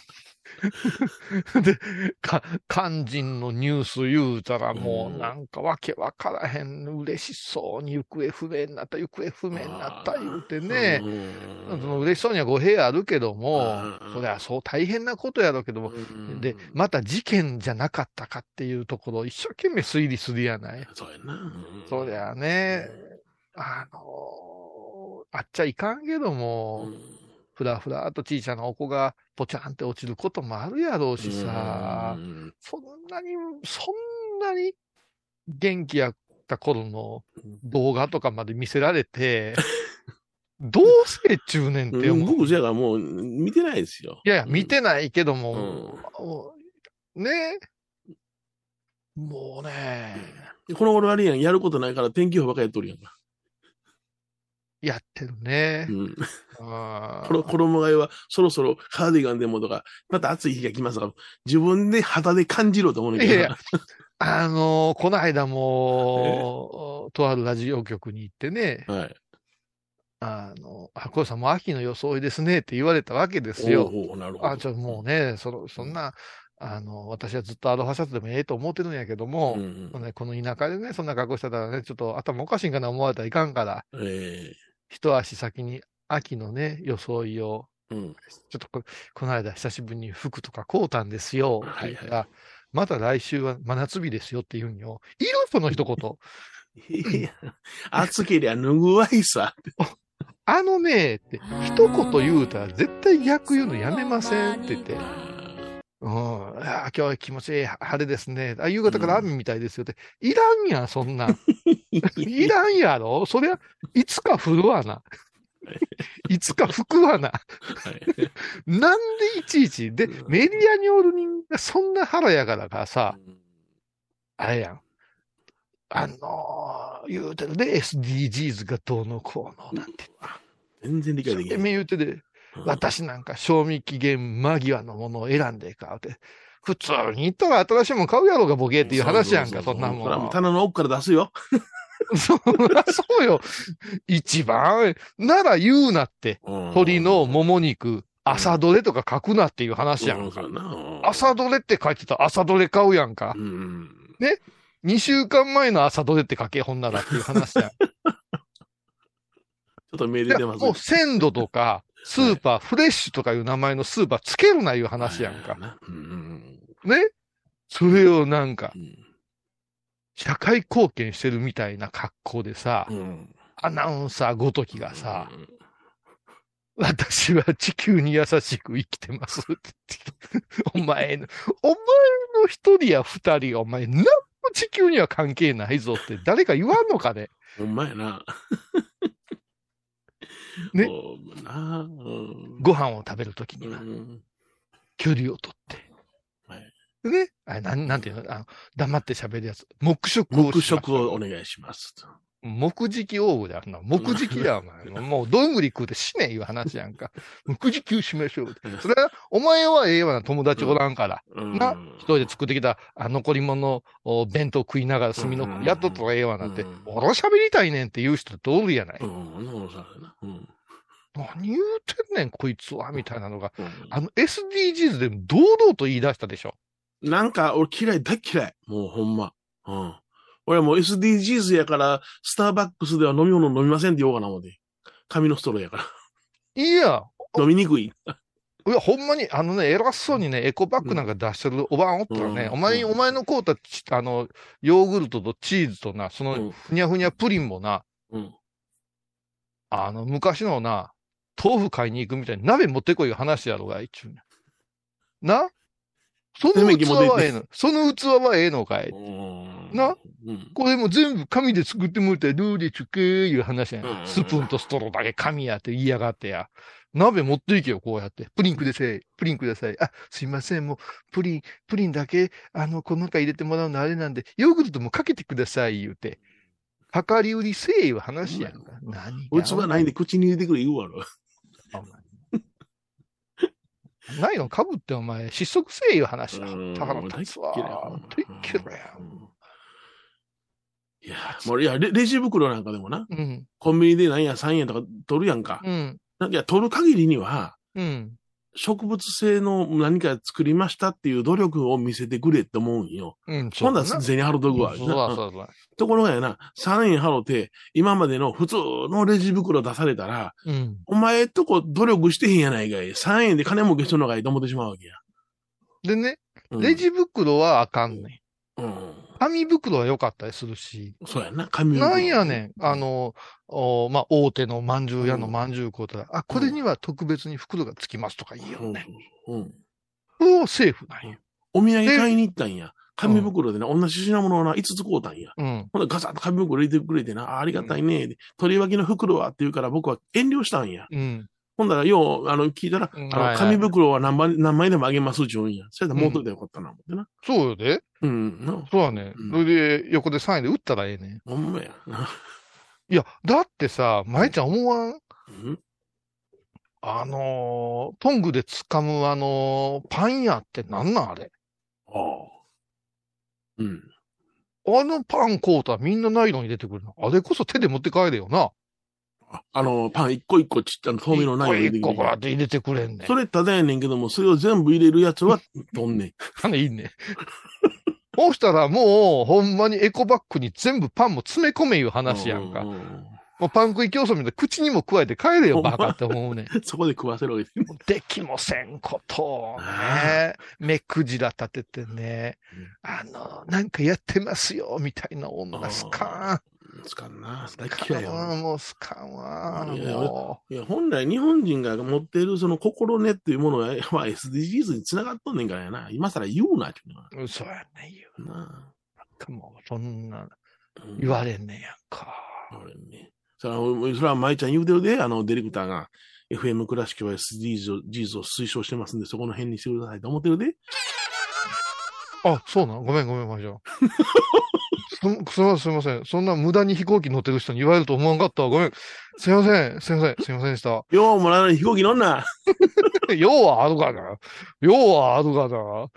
[laughs] で、か、肝心のニュース言うたらもううん。なんかわけわからへん、嬉しそうに行方不明になった、行方不明になった言うてね、その嬉しそうには語弊あるけどもうん、そりゃそう大変なことやろうけども、で、また事件じゃなかったかっていうところを一生懸命推理するやない。そうやな。うんそりゃね、あのーあっちゃいかんけどうも、んふらふらっと小さなお子がポチャンって落ちることもあるやろうしさ、うん。そんなに、そんなに元気やった頃の動画とかまで見せられて、[laughs] どうせ中年ってう。ん思う。僕、じゃあもう見てないですよ。いやいや、見てないけどうも、うね。もうね、この頃あれやん、やることないから天気予報ばっかりやっとるやんか。やってるねう。ん。あーこの衣替えはそろそろカーディガンでもとか、また暑い日が来ますから、自分で肌で感じろと思うんだけどな。いやいや [laughs] あのーこの間も、とあるラジオ局に行ってね、はい。あの、あ、これさんもう秋の装いですねって言われたわけですよ。おうおうなるほど。あ、ちょ、もうね、その、そんな、あの、私はずっとアロハシャツでもええと思ってるんやけども、うんうんね、この田舎でね、そんな格好してたらね、ちょっと頭おかしいんかな思われたらいかんから、え一足先に秋のね、装いを、えうん。ちょっとここの間久しぶりに服とか買うたんですよ。はいはいまた来週は真夏日ですよって言うんよ。いるその一言。いや、暑けりゃ脱ぐわいさ。あのね、って、一言言うたら絶対逆言うのやめませんって言って。うん。あー今日は気持ちいい晴れですね。あ、夕方から雨みたいですよって。いらんやん、そんなん。[laughs] いらんやろ？そりゃ、いつか降るわな。[laughs] いつか吹くわな。はいなんでいちいち？で、メディアにおる人間がそんな腹やからかさ、あれやん。あのー言うてるで、SDGs がどうのこうのなんて。全然理解できえない。め言うてで、私なんか賞味期限間際のものを選んで買うて。普通に言ったら新しいもん買うやろうがボケっていう話やんか、そんなもん。棚の奥から出すよ。[laughs] そらそうよ。一番、なら言うなって。鶏のもも肉、朝どれとか書くなっていう話やんか。朝朝どれって書いてたら朝どれ買うやんかう。ん。2週間前の朝どれって書け、ほんならっていう話やん。[laughs] ちょっとメール出ますもう鮮度とか、スーパー、フレッシュとかいう名前のスーパーつけるないう話やんか。うんね？それをなんかう、ん社会貢献してるみたいな格好でさ、うんアナウンサーごときがさ、私は地球に優しく生きてますって言って。[laughs] お前の、お前の一人や二人がお前何も地球には関係ないぞって誰か言わんのかね？ほんまやな。ねご飯を食べるときにはうん距離をとって。はいねあれなん、なんていうのあの黙って喋るやつ。黙食を黙食をお願いします。木食王具であるな。木食だ、お前。もう、どんぐり食うて死ねいう話やんか。[laughs] 木食しましょう。それは、お前はええわな、友達おらんから。うんな、一人で作ってきた、あ残り物を弁当食いながら炭のうんやっとったらええわなってうん、俺は喋りたいねんって言う人っておるやない。うん、何言うてんねん、こいつは、みたいなのが。うんあの SDGs でも堂々と言い出したでしょ。なんか、俺嫌い、大嫌い。もうほんま。うん。俺はもう SDGs やから、スターバックスでは飲み物飲みませんって言おうかな思って。紙のストローやかいや、ら。飲みにくい。いや、ほんまに、あのね、偉そうにね、エコバッグなんか出してるおばあんおったらね、うんお前、うんお前の買うたち、あの、ヨーグルトとチーズとな、そうんの、ふにゃふにゃプリンもな、うん。あの、昔のな、豆腐買いに行くみたいに鍋持ってこい話やろが、一応。な？その器はええの？その器はええのかい？うんな？うん。これも全部紙で作ってもらったらどうでちゅけいう話やんうんスプーンとストローだけ紙やって言いやがってや。鍋持っていけよ、こうやって。プリンください。プリンください。あ、すいません。もう、プリン、プリンだけ、あの、この中入れてもらうのあれなんで、ヨーグルトもかけてください、言うて。量り売りせえいう話やんか。何が？器ないんで口に入れてくれ言うわろ。ないの？かぶってお前、失速せえいう話だから立つわ。といっけろや。いや、もういやレ、レジ袋なんかでもな、うん。コンビニで何や3円とか取るやんか。うん。なんかいや、取る限りには、うん。植物性の何か作りましたっていう努力を見せてくれって思うんよ。うん。ほんならそう銭払うとくわ。そうそうそうそう。[laughs] ところがやな、3円払って、今までの普通のレジ袋出されたら、うん。お前とこ努力してへんやないかい。3円で金儲けしとんのかいと思ってしまうわけや。でね、うんレジ袋はあかんねん。うん。紙袋は良かったりするし。そうやな、紙袋なんやねん。あ、の、おまあ、大手の饅頭屋の饅頭買うたら、あ、これには特別に袋がつきますとか言いようんね。うん。これはセーフなんや。お土産買いに行ったんや。紙袋でな、同じ品物をな、5つ買うたんや。うん。ほんでガサッと紙袋入れてくれてな、あありがたいね。で取り分けの袋はって言うから僕は遠慮したんや。うん。ほんだら、よう、あの、聞いたら、うんあの、紙袋は何枚、何枚でもあげますっちゅうんや。それでもうといたらよかったな、思ってな。そうよで。うん、な。そうやね。うんそれで、横で3円で売ったらええねん。ほんまや。いや、だってさ、舞ちゃん思わん？うんあのートングで掴むあのーパン屋ってなんなんあれ？ああ。うん。あのパン買うたらみんなナイロン入れてくるの。あれこそ手で持って帰れよな。ああの、パン一個一個ちっちゃな透明のない一個一個こうやって入れてくれんねん。それただやねんけども、それを全部入れるやつは、とんねん。金いいね。そうしたらもう、ほんまにエコバッグに全部パンも詰め込めいう話やんか。うもううパン食い競争みたいな口にも加えて帰れよ、バカって思うねん。[laughs] そこで食わせるわけできもせんことをあね、目くじら立ててね、あの、なんかやってますよ、みたいな女すかつかんな。大ん。嫌いやわ。かんわもうすかんわ。いやもいや、本来日本人が持っているその心根っていうものは、[laughs] まあ SDGs に繋がっとんねんからやな。今更言うな、っていうのは。う、嘘やねん言なう。もう、そんな、あうん言われんねんやんか。俺ね。それは、それは舞ちゃん言うてるで、あの、ディレクターが、FM 倉敷は SDGs を推奨してますんで、そこの辺にしてくださいと思ってるで。あ、そうなん？ごめんごめん、まじゃ [laughs] す、すみません、すみません。そんな無駄に飛行機乗ってる人に言われると思わんかったわ。ごめん。すいません、すいません、すいませんでした。[laughs] ようもらわない飛行機乗んな。[laughs] 用はあるかな用はあるかな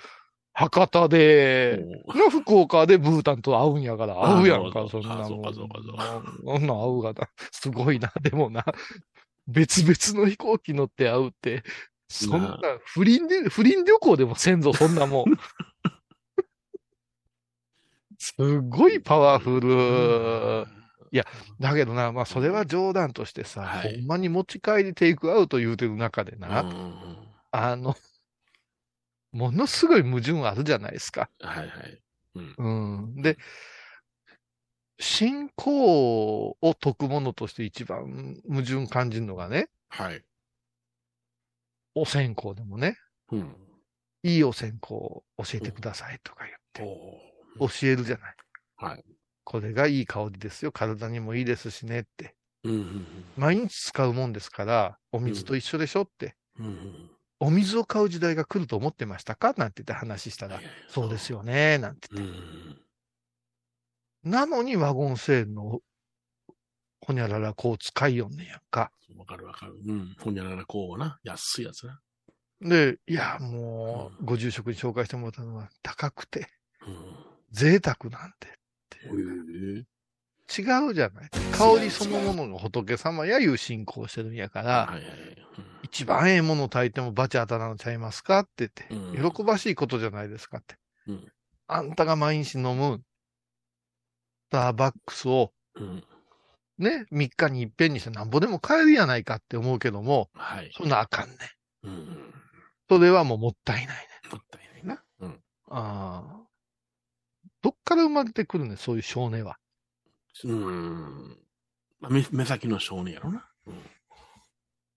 博多で、の福岡でブータンと会うんやから、あ会うやんか、そんなもん。そうかそうかそうかそんなん会うがな。すごいな、でもな。別々の飛行機乗って会うって、そんなな、不倫で、不倫旅行でもせんぞ、そんなもん。[laughs] すごいパワフル。いやだけどな、まあそれは冗談としてさ、はいほんまに持ち帰りテイクアウト言うてる中でな、うんあの、ものすごい矛盾あるじゃないですか。はいはい。うん。うん。で、信仰を解くものとして一番矛盾感じるのがね、はい。お線香でもね、うん。いいお線香を教えてくださいとか言って、お教えるじゃない。はい。これがいい香りですよ。体にもいいですしねって。うんうん毎日使うもんですから、お水と一緒でしょって。うんうんお水を買う時代が来ると思ってましたか？なんて言って話したら、そうですよね、なんて言って。うんなのにワゴンセールのほにゃららこう使いよんねんやんか。わかるわかる。うん。ほんにゃららこうな。安いやつな。で、いや、もう、ご住職に紹介してもらったのは高くて、うん。贅沢なんて。へえ違うじゃない。香りそのものが仏様やいう信仰してるんやから、はいはい。一番ええもの炊いてもバチ当たらんのちゃいますかって言うんって、喜ばしいことじゃないですかって。うんあんたが毎日飲む、スターバックスをうん。ね、3日に一遍にしてなんぼでも買えるやないかって思うけども、はい。そんなあかんね。うん。それはもうもったいないね。もったいないな。うん。ああ。どっから生まれてくるね、そういう少年は。うん。まあ目目先の少年やろな。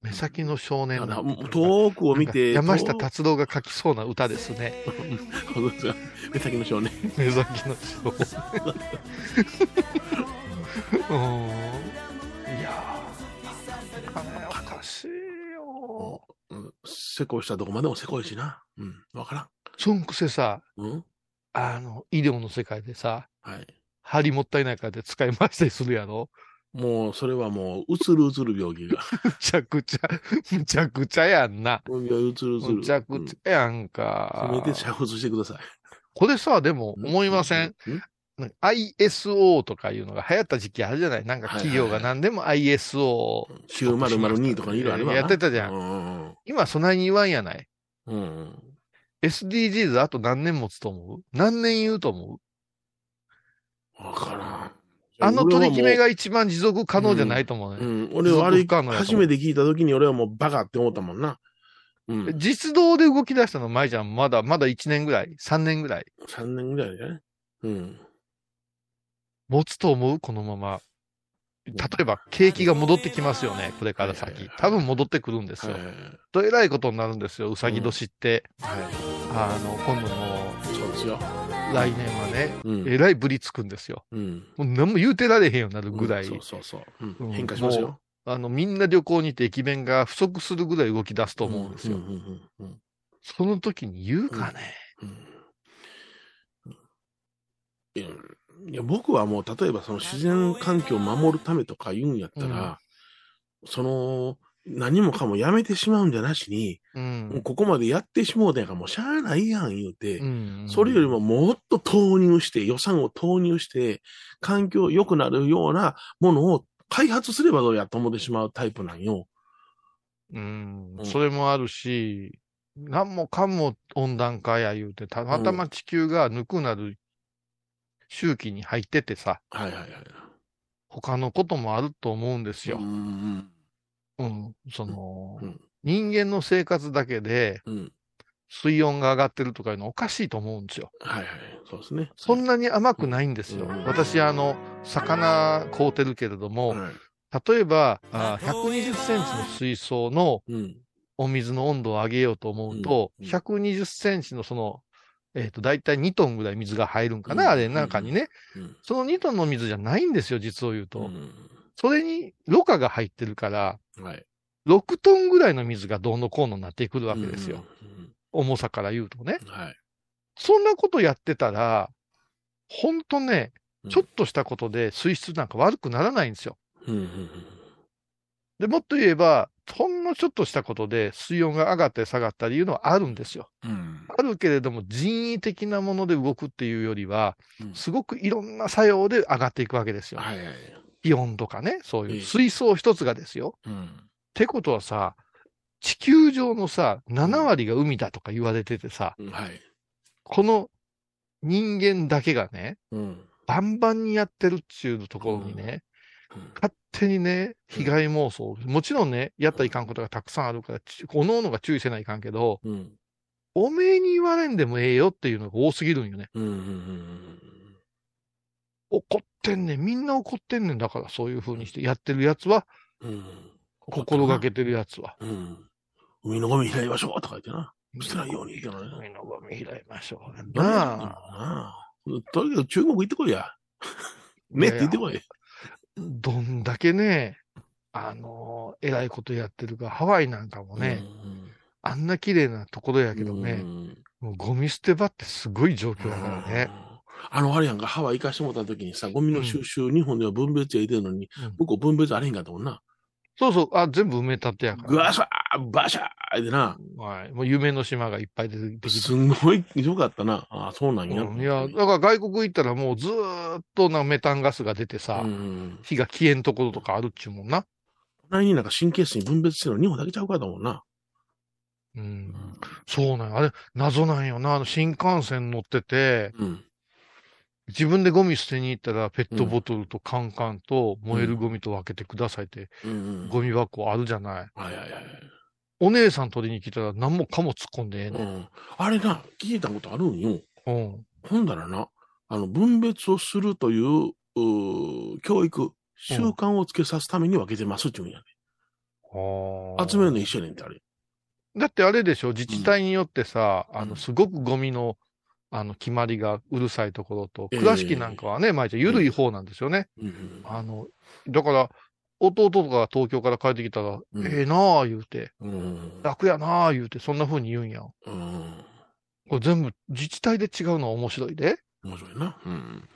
目先の少年な遠くを見て。山下遠達郎が書きそうな歌ですね。[laughs] 目先の少年。目先の少年。[laughs] うん。いやー、金おかしいよ。うん。せこいしたとこまでもせこいしな。うん。わからん。そんくせさ、うん。あの、医療の世界でさ、はい。針もったいないからって使い回したりするやろ？もう、それはもう、うつるうつる病気が。[laughs] むちゃくちゃ、むちゃくちゃやんな。うつるうつる。むちゃくちゃやんか。せめて煮沸してください。これさ、でも思いません？ん ?ISO とかいうのが流行った時期あるじゃない？なんか企業が何でも ISO。9002とかいろいろあるわなやってたじゃんうん今そないに言わんやない？うんうん。SDGs あと何年持つと思う？何年言うと思う？わからん。あの取り決めが、が一番持続可能じゃないと思うね。うん、俺はあれ初めて聞いた時に俺はもうバカって思ったもんな。うん。実動で動き出したの、舞ちゃん、まだ、まだ1年ぐらい ?3 年ぐらい？3年ぐらいだね。うん。持つと思う？このまま。例えば、景気が戻ってきますよね。これから先。多分戻ってくるんですはいよ。と、えらいことになるんですよ。うさぎ年って。はあの、今度もい。そうですよ。う、来年はね、うん。えらいぶりつくんですよ。うん。もう何も言うてられへんようになるぐらい。そうそうそう。うんうん変化しますよ。あの、みんな旅行に行って駅弁が不足するぐらい動き出すと思うんですよ。うんうんうんうんその時に言うかね。いや、僕はもう、例えばその自然環境を守るためとか言うんやったら、その、何もかもやめてしまうんじゃなしに、う。もうんここまでやってしもうたんやからもうしゃあないやん言うて、うんそれよりももっと投入して、予算を投入して、環境良くなるようなものを開発すればどうやと思ってしまうタイプなんよ。うんうんそれもあるし、何もかも温暖化や言うて、たまたま地球がぬくなる周期に入っててさ、はいはいはい。他のこともあると思うんですよう。んうん。その、うん人間の生活だけで。水温が上がってるとかいうのおかしいと思うんですよ。はいはい。そうですね。そんなに甘くないんですよ。うん私、あの、魚買うてるけれども、はい例えば、あ120センチの水槽のうん。お水の温度を上げようと思うと、うんうん120センチのその、えっ、と、だいたい2トンぐらい水が入るんかな、うんあれ、中にね。うん。その2トンの水じゃないんですよ、実を言うと。うんそれに、ろ過が入ってるから、はい。6トンぐらいの水がどうのこうのになってくるわけですよ。うん。重さから言うとね。うんはい。そんなことやってたら、ほんとね、うんちょっとしたことで水質なんか悪くならないんですよ。うんうんで、もっと言えば、ほんのちょっとしたことで水温が上がったり下がったりいうのはあるんですよ。うん。あるけれども人為的なもので動くっていうよりは、うんすごくいろんな作用で上がっていくわけですよ。はいはい。気温とかね、そうええいう水槽一つがですよ。うん。ってことはさ、地球上のさ、7割が海だとか言われててさ、はい。この人間だけがね、うん。バンバンにやってるっていうところにね、勝手にね、被害妄想。もちろんね、やったらいかんことがたくさんあるから、ちおのおのが注意せないかんけど、うん。おめえに言われんでもええよっていうのが多すぎるんよね。うん。うん。怒ってんねん。みんな怒ってんねん。だからそういう風にしてやってるやつは、うん。心がけてるやつは。うん。海のゴミ拾いましょうとか言ってな。捨てないように。海のゴミ拾いましょう。ななああ。。とにかく中国行ってこいや。ねって言ってこい。どんだけね、あの、偉いことやってるか、ハワイなんかもね、あんな綺麗なところやけどうね、んもうゴミ捨て場ってすごい状況だからね。あの、あれやんか、ハワイ行かしてもらった時にさ、ゴミの収集、日本では分別やいてるのに、うん向こう分別あれへんかったもんな。そうそう、あ、全部埋め立てやから。ぐわさー、バシャーってな。はい。もう夢の島がいっぱい出てきて。すんごいよかったな。ああ、そうなんや。うんいや、だから外国行ったらもうずーっとなメタンガスが出てさ、うん。火が消えんところとかあるっちゅうもんな。隣になんか神経質に分別してるの日本だけちゃうからだもんな。うん。そうなんやあれ、謎なんよな。あの、新幹線乗ってて、うん。自分でゴミ捨てに行ったら、ペットボトルとカンカンと燃えるゴミと分けてくださいって、うんうん。ゴミ箱あるじゃない。はいはいはい。お姉さん取りに来たら何もかも突っ込んでええの。うん。あれな、聞いたことあるんよ。うん。ほんだらな、あの、分別をするという、うー教育、習慣をつけさすために分けてますって言うんやね。集めるの一緒やねんってあれ。だってあれでしょ、自治体によってさ、あの、うんすごくゴミの、あの、決まりがうるさいところと、ええ倉敷なんかはね、毎日緩い方なんですよね。うんうん。あの、だから、弟とかが東京から帰ってきたら、うんええなあ言うて、うん。楽やなあ言うて、そんな風に言うんやん。うん。これ全部自治体で違うのは面白いで。面白いな。うん。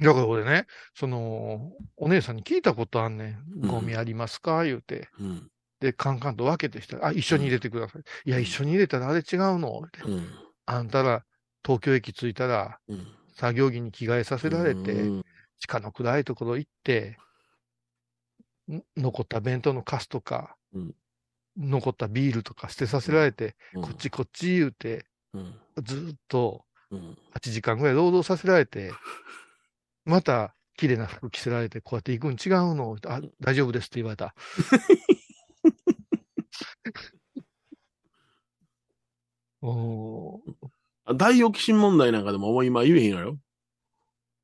だから俺ね、その、お姉さんに聞いたことあんねん。うんゴミありますか言うて。うん。で、カンカンと分けてしたら、あ、一緒に入れてください。いや、一緒に入れたらあれ違うのってうん。あんたら、東京駅着いたら、うん。作業着に着替えさせられて、うん地下の暗いところ行って、ん残った弁当のカスとか、うん残ったビールとか捨てさせられて、うんこっちこっち言うて、うん。ずーっとうん。8時間ぐらい労働させられて、また綺麗な服着せられて、こうやって行くん違うの？あ、大丈夫ですって言われた。[laughs] [laughs] おー大オキシン問題なんかでももう今言えへんやろ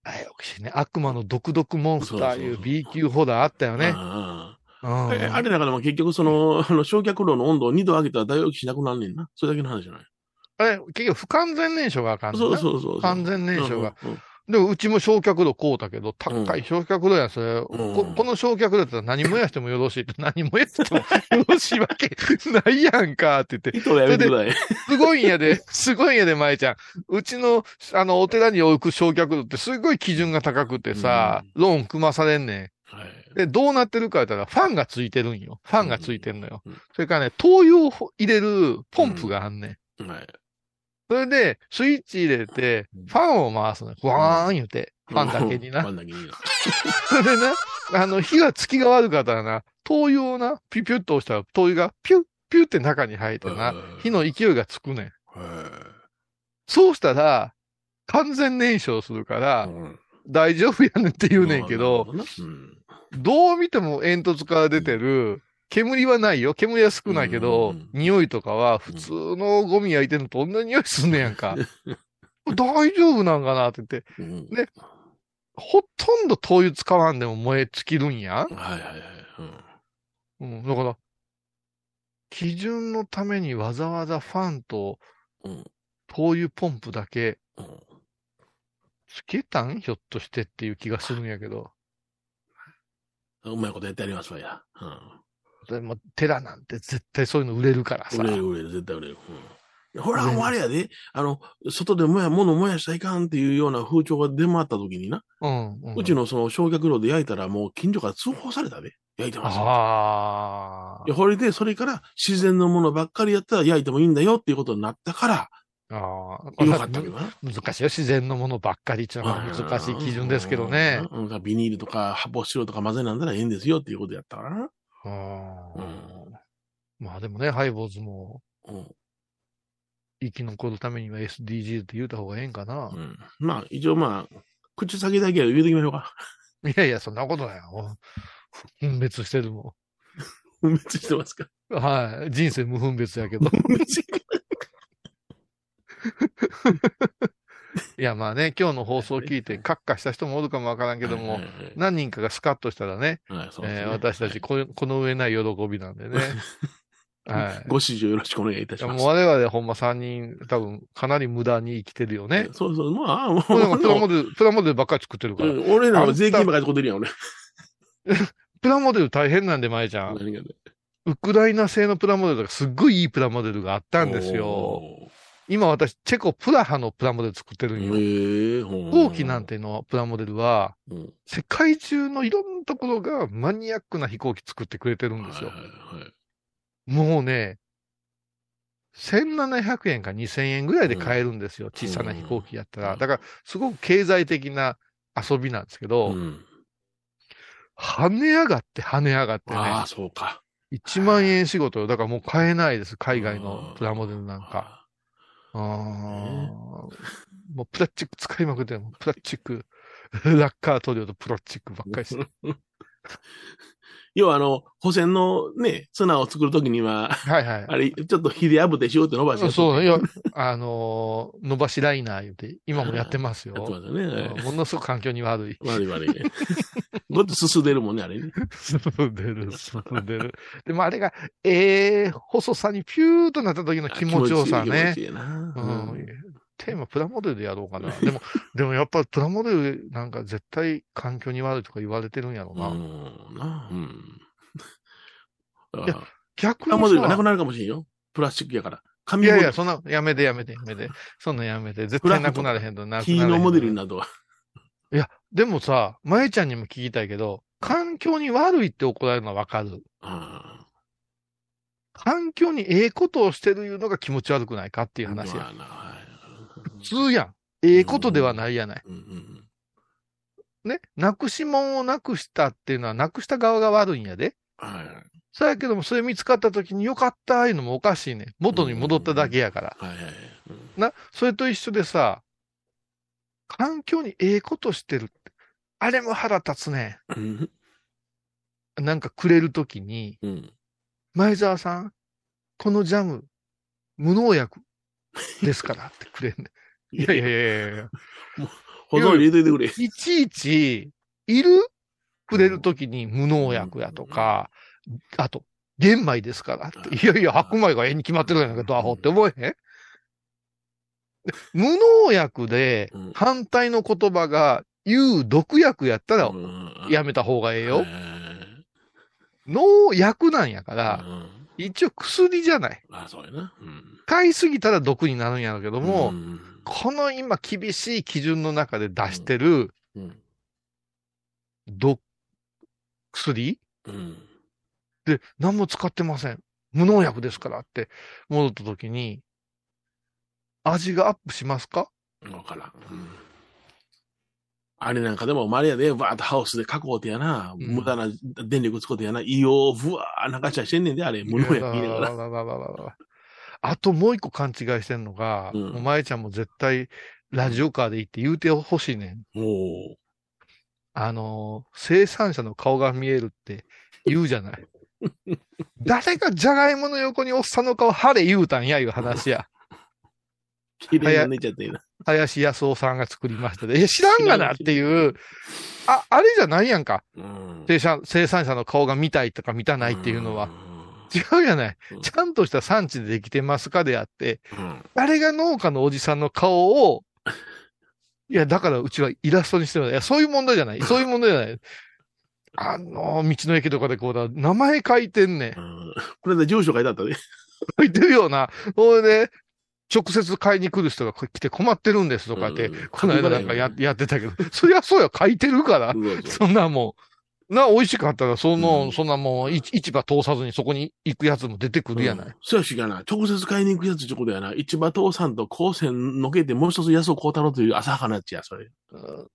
あよくしね、悪魔の毒毒モンスターいう B 級ホダーあったよね。あうんあれなんかでも結局その、あの、焼却炉の温度を2度上げたら大オキシンなくなんねんな。それだけの話じゃない。あれ、結局不完全燃焼があかんねんそうなそうそうそう。完全燃焼が。うん。うんでも、うちも焼却炉買うたけど、高い焼却炉やん、それ。うんここの焼却炉だったら何燃やしてもよろしいって、何燃やしてもよろしいわけないやんか、って言って。人はやめてください。すごいんやで、すごいんやで、舞ちゃん。うちの、あの、お寺に置く焼却炉ってすごい基準が高くてさ、ローン組まされんねはいん。で、どうなってるか言ったら、ファンがついてるんよ。ファンがついてんのようんうん。それからね、灯油を入れるポンプがあんねん。はい。それで、スイッチ入れてうん、ファンを回すのよ。ふわーん言うて、ファンだけになファ。ンだけにな。それでな、あの、火がつきが悪かったらな、灯油をな、ピュピュッと押したら、灯油がピュッ、ピュッって中に入ってなうん、火の勢いがつくねん。へそうしたら、完全燃焼するから、えうん大丈夫やねんって言うねんけど、なるほなうんどう見ても煙突から出てる、煙はないよ。煙は少ないけど、うん匂いとかは普通のゴミ焼いてるのと同じ匂いすんねやんか。大丈夫なんかなって言って、うんねほとんど灯油使わんでも燃え尽きるんやん。はいはいはい。うんうん、だから、基準のためにわざわざファンとうん灯油ポンプだけうんつけたん？ひょっとしてっていう気がするんやけど。うまいことやってやりますわや。でも、寺なんて絶対そういうの売れるからうん。さ。売れる売れる、絶対売れる。うん、ほら、もうあれやで、あの、外でもや、物燃やしたらいかんっていうような風潮が出回った時にな、うん、うん。うちのその焼却炉で焼いたらもう近所から通報されたで。焼いてますよ。あいや、これで、それから自然のものばっかりやったら焼いてもいいんだよっていうことになったから、あ。ああ。よかったけどな。難しいよ。自然のものばっかりっていうのは難しい基準ですけどね。ビニールとか発泡スチロールとか混ぜなんだらええんですよっていうことやったからな。あうあまあでもね、ハイボーズもうん。生き残るためには SDGs って言うた方がええんかなう。ん。まあ、一応まあ、口先だけは言うてきましょうか。[laughs] いやいや、そんなことないよ。分別してるも分別してますか？ん。はい。人生無分別やけど。いや、まあね、今日の放送を聞いて、カッカした人もおるかもわからんけども何人かがスカッとしたらね、えー私たちこ、この上ない喜びなんでね。[laughs] はい。ご指示よろしくお願いいたします。我々ほんま3人、多分かなり無駄に生きてるよね。そうそう、まあ、[laughs] もう、プラモデル、プラモデルばっかり作ってるから。うん俺らは税金ばかり使ってるやん、俺。[laughs] プラモデル大変なんで、前ちゃん。何がねウクライナ製のプラモデルとかすっごいいいプラモデルがあったんですよ。お今私、チェコプラハのプラモデル作ってるんよ。飛行機なん。てのプラモデルは、うん世界中のいろんなところがマニアックな飛行機作ってくれてるんですよは。いはいはいもうね、1700円か2000円ぐらいで買えるんですよ。小さな飛行機やったら。うんだから、すごく経済的な遊びなんですけど、うん跳ね上がって跳ね上がってねああ、、そうか。1万円仕事よ。だからもう買えないです。海外のプラモデルなんか。あーもうプラスチック使いまくってプラスチック。ラッカー塗料とプラスチックばっかりして。[laughs] 要は、あの、保線のね、綱を作るときには、はいはい。あれ、ちょっと火で炙ってしようって伸ばしてそう、いや、あのー伸ばしライナー言うて、今もやってますよ。やってますよね。うんものすごく環境に悪い。悪い悪い。ごっとすすでるもんね、あれね。進んでる、進んでる。でもあれが、ええ細さにピューとなった時の気持ちよさね気。持ちいいな。ううんん。テーマプラモデルでやろうかな。でも、[laughs] でもやっぱプラモデルなんか絶対環境に悪いとか言われてるんやろうな。うん。なうん。だ [laughs] いや逆プラモデルがなくになるかもしれんよ。プラスチックやから。さ、い紙やいや、モそんな、やめてやめてやめて。そんなんやめて。絶対なくなれへんとなくなれへん。金のモデルになるとは。でもさ、まえちゃんにも聞きたいけど、環境に悪いって怒られるのはわかる。あ環境にええことをしてるいうのが気持ち悪くないかっていうあ。話や。まあ通やん。ええことではないやない。ね？なくしもんをなくしたっていうのは、なくした側が悪いんやで。はい。そうやけども、それ見つかった時によかったいうのもおかしいねん。元に戻っただけやから。はいはいはい。うんな、それと一緒でさ、環境にええことしてる。あれも腹立つね。なんかくれるときに、うん。前澤さん、このジャム、無農薬ですからってくれんねん。いやいやいやいや保存入れといてくれ。いちいち、いる？くれるときに無農薬やとか、あと、玄米ですからって。いやいや、白米がええに決まってるやんか、ドアホって思えへん？で無農薬でうん反対の言葉が有毒薬やったらうんやめた方がええよはい。農薬なんやから、うん一応薬じゃない。あそうやな。うん。買いすぎたら毒になるんやろうけども、んこの今厳しい基準の中で出してるうん。毒、薬？うん。で、何も使ってません。無農薬ですからって戻った時に、味がアップしますか？わからん。うんあれなんかでも、マリアで、バーッとハウスで囲うてやな、うん無駄な電力使うてやな、胃をふわー流したりしてんねんで、あれ、無農薬言いながら。あともう一個勘違いしてんのが、うんお前ちゃんも絶対ラジオカーで行って言うてほしいねん。もあのー生産者の顔が見えるって言うじゃない。[laughs] 誰がじゃがいもの横におっさんの顔晴れ言うたんや、いう話や。う、綺麗に寝ちゃってな。林康夫さんが作りましたで。え、知らんがなっていう、あ、あれじゃないやんか。うん生産生産者の顔が見たいとか見たないっていうのは。。違うじゃないうん。ちゃんとした産地でできてますかであって、うん誰が農家のおじさんの顔を、いや、だからうちはイラストにしてるいや、そういう問題じゃない。そういう問題じゃない。[laughs] あの、道の駅とかでこうだ、名前書いてんねん。うんこれで住所書いてあったで。書いてるような。ほいで、直接買いに来る人が来て困ってるんですとかって、うんこの間なんかややってたけど、そりゃそうや、書いてるから。そんなもん。な、美味しかったら、その、うんそんなもん、市市場通さずにそこに行くやつも出てくるやない。うんそうやしがな。直接買いに行くやつってことやな。市場父さんと高専のけて、もう一つ安尾幸太郎という浅はかなやつや、それ。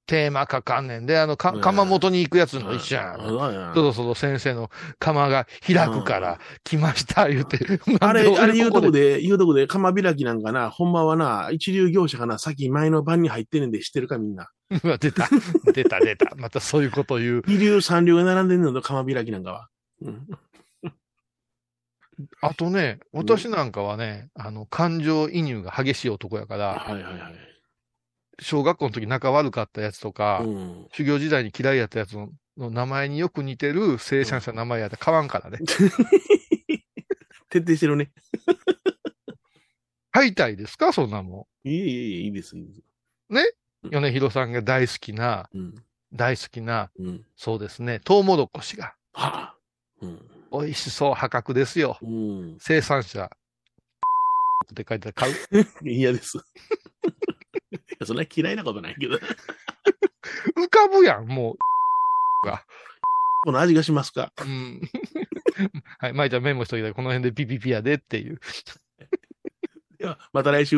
テーマかかんねんで、あの、かうん窯元に行くやつの一緒やん。うんそうやそろそろ先生の窯が開くから来ました、言うて。[laughs] あれ、あれ言うとこで。で、言うとこで、釜開きなんかな、ほんまはな、一流業者かな、先前の番に入ってんねんで知ってるかみんな。[laughs] うわ出た。出た、出た。またそういうこと言う。二流三流が並んでんのと釜開きなんかは。うん。[laughs] あとね、私なんかはね、あの、感情移入が激しい男やから、はいはいはい。小学校の時仲悪かったやつとか、うん。修行時代に嫌いやったやつのの名前によく似てる生産者の名前やったら買わんからね。[laughs] 徹底してるね。買いたいですか？そんなもいえいえいえ、いいです、いいです。ん。米広さんが大好きな、うん。大好きな、うん。そうですね、トウモロコシが。はあ。うん。美味しそう、破格ですよ。うん。生産者、って書いてある買う。[laughs] 嫌です。いやそんな嫌いなことないけど。浮かぶやん、も [laughs] この味がしますか？う。うん。[laughs] はい、まいちゃんメモしといたらこの辺でピピピやでっていう。では、また来週。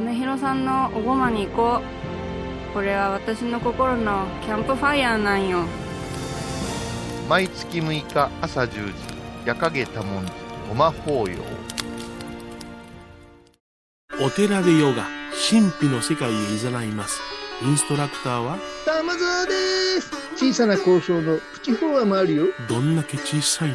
米広さんのおごまに行こう。これは私の心のキャンプファイヤーなんよ。毎月6日朝10時夜影多文字ごま法要お寺でヨガ神秘の世界へ誘います。インストラクターは玉沢です。小さな交渉のプチフォアもあるよ。どんだけ小さいね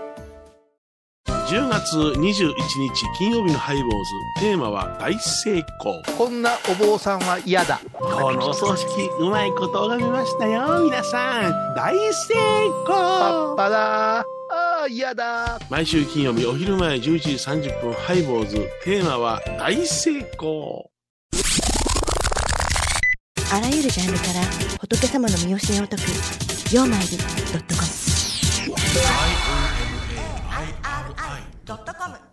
10月21日金曜日のハイボーズ。テーマは大成功。こんなお坊さんは嫌だ。このお葬式うまいこと拝みましたよ。皆さん大成功。パッパだああ嫌だ。毎週金曜日お昼前11時30分ハイボーズ。テーマは大成功。あらゆるジャンルから仏様の身教えを解く「曜マイルドットコム」ドットコム。